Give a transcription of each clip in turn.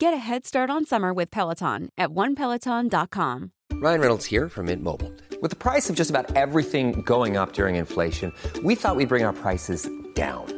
Get a head start on summer with Peloton at onepeloton.com. Ryan Reynolds here from Mint Mobile. With the price of just about everything going up during inflation, we thought we'd bring our prices down.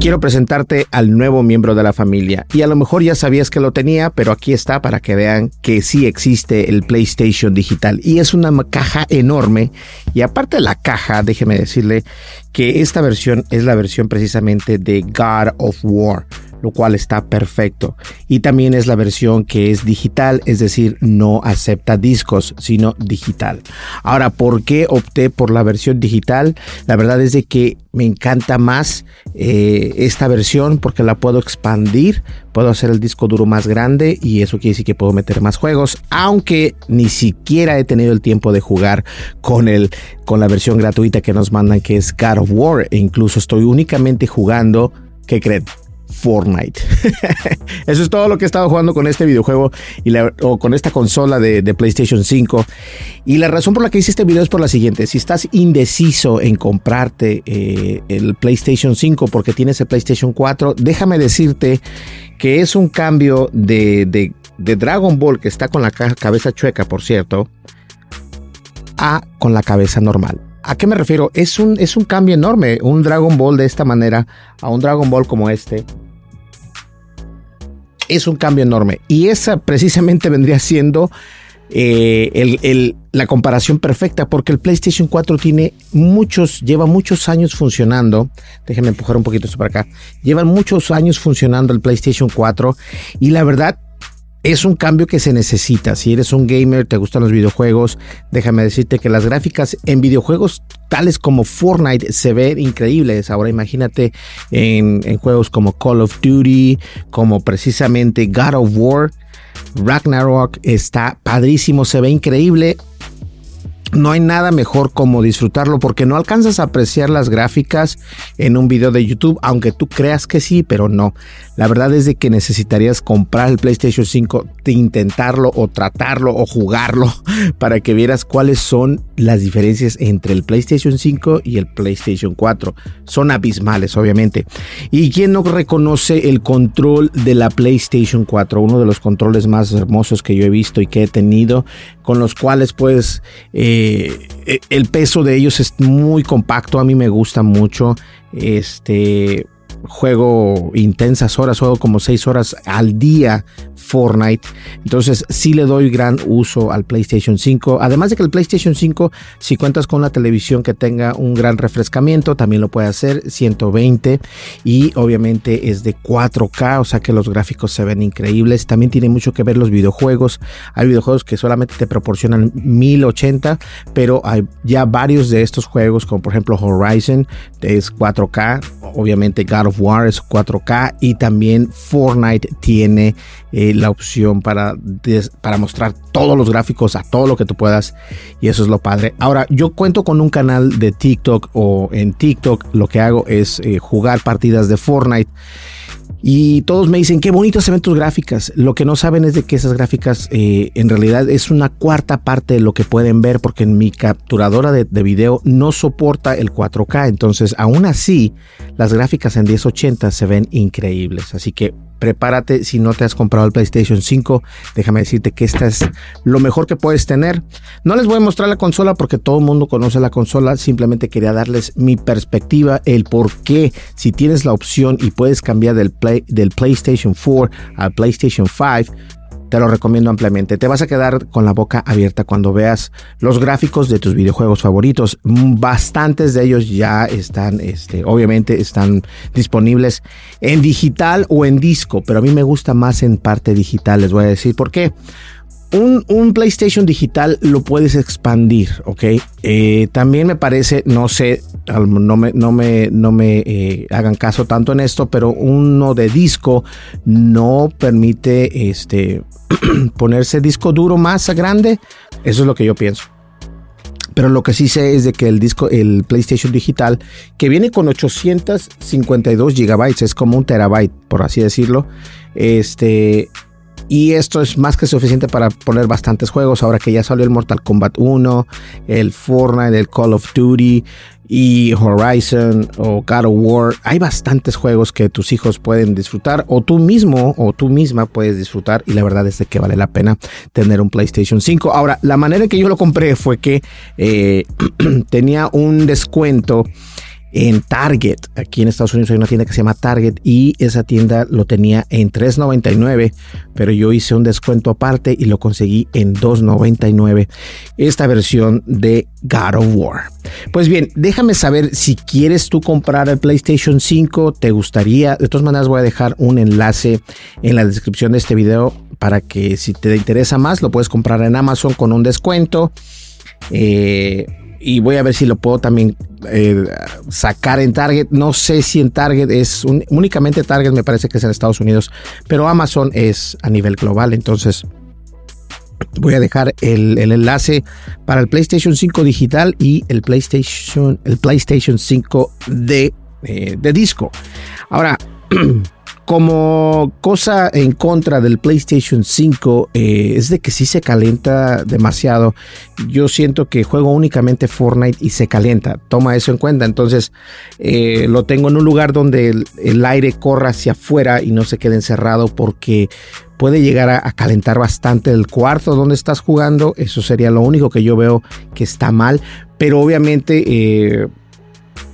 Quiero presentarte al nuevo miembro de la familia. Y a lo mejor ya sabías que lo tenía, pero aquí está para que vean que sí existe el PlayStation digital. Y es una caja enorme. Y aparte de la caja, déjeme decirle que esta versión es la versión precisamente de God of War lo cual está perfecto. Y también es la versión que es digital, es decir, no acepta discos, sino digital. Ahora, ¿por qué opté por la versión digital? La verdad es de que me encanta más eh, esta versión porque la puedo expandir, puedo hacer el disco duro más grande y eso quiere decir que puedo meter más juegos, aunque ni siquiera he tenido el tiempo de jugar con el con la versión gratuita que nos mandan que es God of War e incluso estoy únicamente jugando, ¿qué creen? Fortnite. Eso es todo lo que he estado jugando con este videojuego y o con esta consola de, PlayStation 5. Y la razón por la que hice este video es por la siguiente. Si estás indeciso en comprarte eh, el PlayStation 5 porque tienes el PlayStation 4, déjame decirte que es un cambio de, de Dragon Ball que está con la cabeza chueca, por cierto, a con la cabeza normal. ¿A qué me refiero? Es un, es un cambio enorme. Un Dragon Ball de esta manera a un Dragon Ball como este. Es un cambio enorme. Y esa precisamente vendría siendo eh, la comparación perfecta porque el PlayStation 4 tiene muchos, lleva muchos años funcionando. Déjenme empujar un poquito esto para acá. Llevan muchos años funcionando el PlayStation 4 y la verdad es un cambio que se necesita. Si eres un gamer, te gustan los videojuegos, déjame decirte que las gráficas en videojuegos tales como Fortnite se ven increíbles. Ahora imagínate en, en juegos como Call of Duty, como precisamente God of War. Ragnarok está padrísimo, se ve increíble no hay nada mejor como disfrutarlo porque no alcanzas a apreciar las gráficas en un video de YouTube, aunque tú creas que sí, pero no. La verdad es de que necesitarías comprar el PlayStation 5, de intentarlo o tratarlo o jugarlo para que vieras cuáles son las diferencias entre el PlayStation 5 y el PlayStation 4. Son abismales, obviamente. ¿Y quién no reconoce el control de la PlayStation 4? Uno de los controles más hermosos que yo he visto y que he tenido, con los cuales pues... Eh, el peso de ellos es muy compacto, a mí me gusta mucho. Este juego intensas horas, juego como 6 horas al día Fortnite. Entonces sí le doy gran uso al PlayStation 5. Además de que el PlayStation 5, si cuentas con la televisión que tenga un gran refrescamiento, también lo puede hacer 120 y obviamente es de 4K, o sea que los gráficos se ven increíbles. También tiene mucho que ver los videojuegos. Hay videojuegos que solamente te proporcionan 1080, pero hay ya varios de estos juegos, como por ejemplo Horizon, es 4K. Obviamente God of War es 4K y también Fortnite tiene eh, la opción para, para mostrar todos los gráficos a todo lo que tú puedas y eso es lo padre. Ahora, yo cuento con un canal de TikTok o en TikTok lo que hago es eh, jugar partidas de Fortnite. Y todos me dicen, qué bonitas se ven tus gráficas. Lo que no saben es de que esas gráficas eh, en realidad es una cuarta parte de lo que pueden ver porque en mi capturadora de, de, video no soporta el 4K. Entonces, aún así, las gráficas en 1080 se ven increíbles. Así que prepárate si no te has comprado el PlayStation 5. Déjame decirte que esta es lo mejor que puedes tener. No les voy a mostrar la consola porque todo el mundo conoce la consola. Simplemente quería darles mi perspectiva, el por qué si tienes la opción y puedes cambiar del, play, del PlayStation 4 al PlayStation 5 te lo recomiendo ampliamente. Te vas a quedar con la boca abierta cuando veas los gráficos de tus videojuegos favoritos. Bastantes de ellos ya están, este, obviamente están disponibles en digital o en disco, pero a mí me gusta más en parte digital. Les voy a decir por qué. Un, PlayStation digital lo puedes expandir, ¿ok? Eh, también me parece, no sé, no me, no me, no me eh, hagan caso tanto en esto, pero uno de disco no permite este, ponerse disco duro más grande. Eso es lo que yo pienso. Pero lo que sí sé es de que el disco, el PlayStation digital, que viene con 852 gigabytes, es como un terabyte, por así decirlo. Este, y esto es más que suficiente para poner bastantes juegos. Ahora que ya salió el Mortal Kombat 1, el Fortnite, el Call of Duty y Horizon o God of War. Hay bastantes juegos que tus hijos pueden disfrutar o tú mismo o tú misma puedes disfrutar y la verdad es de que vale la pena tener un PlayStation 5. Ahora, la manera en que yo lo compré fue que eh, tenía un descuento en Target. Aquí en Estados Unidos hay una tienda que se llama Target y esa tienda lo tenía en $3.99, pero yo hice un descuento aparte y lo conseguí en $2.99. Esta versión de God of War. Pues bien, déjame saber si quieres tú comprar el PlayStation 5, te gustaría. De todas maneras voy a dejar un enlace en la descripción de este video para que si te interesa más lo puedes comprar en Amazon con un descuento. Eh, y voy a ver si lo puedo también eh, sacar en Target. No sé si en Target es únicamente Target, me parece que es en Estados Unidos, pero Amazon es a nivel global. Entonces voy a dejar el, enlace para el PlayStation 5 digital y el PlayStation, el PlayStation 5 de, eh, de disco. Ahora. como cosa en contra del PlayStation 5 eh, es de que sí se calienta demasiado. Yo siento que juego únicamente Fortnite y se calienta. Toma eso en cuenta. Entonces eh, lo tengo en un lugar donde el, aire corra hacia afuera y no se quede encerrado porque puede llegar a, calentar bastante el cuarto donde estás jugando. Eso sería lo único que yo veo que está mal. Pero obviamente eh,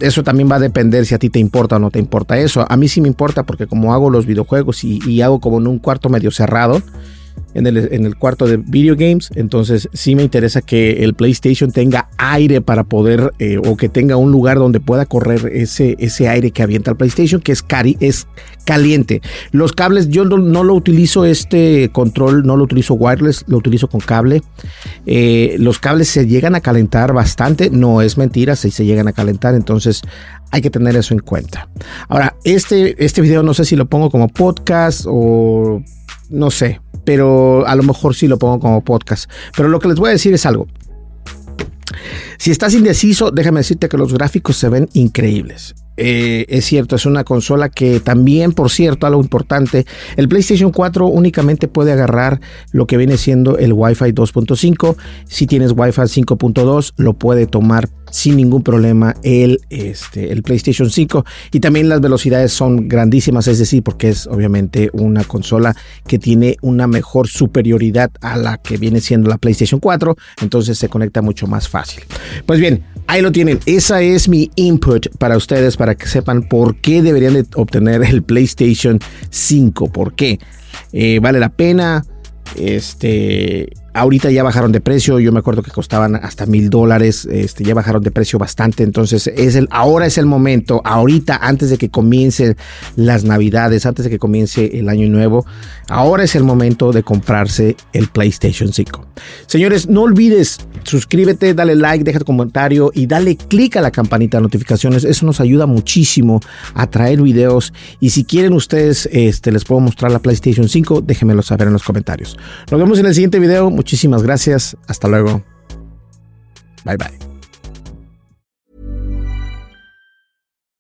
eso también va a depender si a ti te importa o no te importa eso. A mí sí me importa porque como hago los videojuegos y, y hago como en un cuarto medio cerrado, en el, cuarto de video games. Entonces sí me interesa que el PlayStation tenga aire para poder eh, o que tenga un lugar donde pueda correr ese, ese aire que avienta el PlayStation, que es, es caliente. Los cables, yo no, lo utilizo este control, no lo utilizo wireless, lo utilizo con cable. Eh, los cables se llegan a calentar bastante, no es mentira, si se llegan a calentar, entonces hay que tener eso en cuenta. Ahora, este, este video no sé si lo pongo como podcast o no sé, pero a lo mejor sí lo pongo como podcast. Pero lo que les voy a decir es algo. Si estás indeciso, déjame decirte que los gráficos se ven increíbles. Eh, es cierto, es una consola que también, por cierto, algo importante, el PlayStation 4 únicamente puede agarrar lo que viene siendo el Wi-Fi 2.5. Si tienes Wi-Fi 5.2, lo puede tomar sin ningún problema el, este, el PlayStation 5 y también las velocidades son grandísimas, es decir, porque es obviamente una consola que tiene una mejor superioridad a la que viene siendo la PlayStation 4, entonces se conecta mucho más fácil. Pues bien, ahí lo tienen, esa es mi input para ustedes para que sepan por qué deberían de obtener el PlayStation 5, por qué. Eh, vale la pena, este Ahorita ya bajaron de precio, yo me acuerdo que costaban hasta mil dólares, este, ya bajaron de precio bastante, entonces es el, ahora es el momento, ahorita antes de que comiencen las navidades, antes de que comience el año nuevo, ahora es el momento de comprarse el PlayStation 5. Señores, no olvides, suscríbete, dale like, deja tu comentario y dale click a la campanita de notificaciones, eso nos ayuda muchísimo a traer videos y si quieren ustedes, este, les puedo mostrar la PlayStation 5, déjenmelo saber en los comentarios. Nos vemos en el siguiente video. Muchísimas gracias. Hasta luego. Bye bye.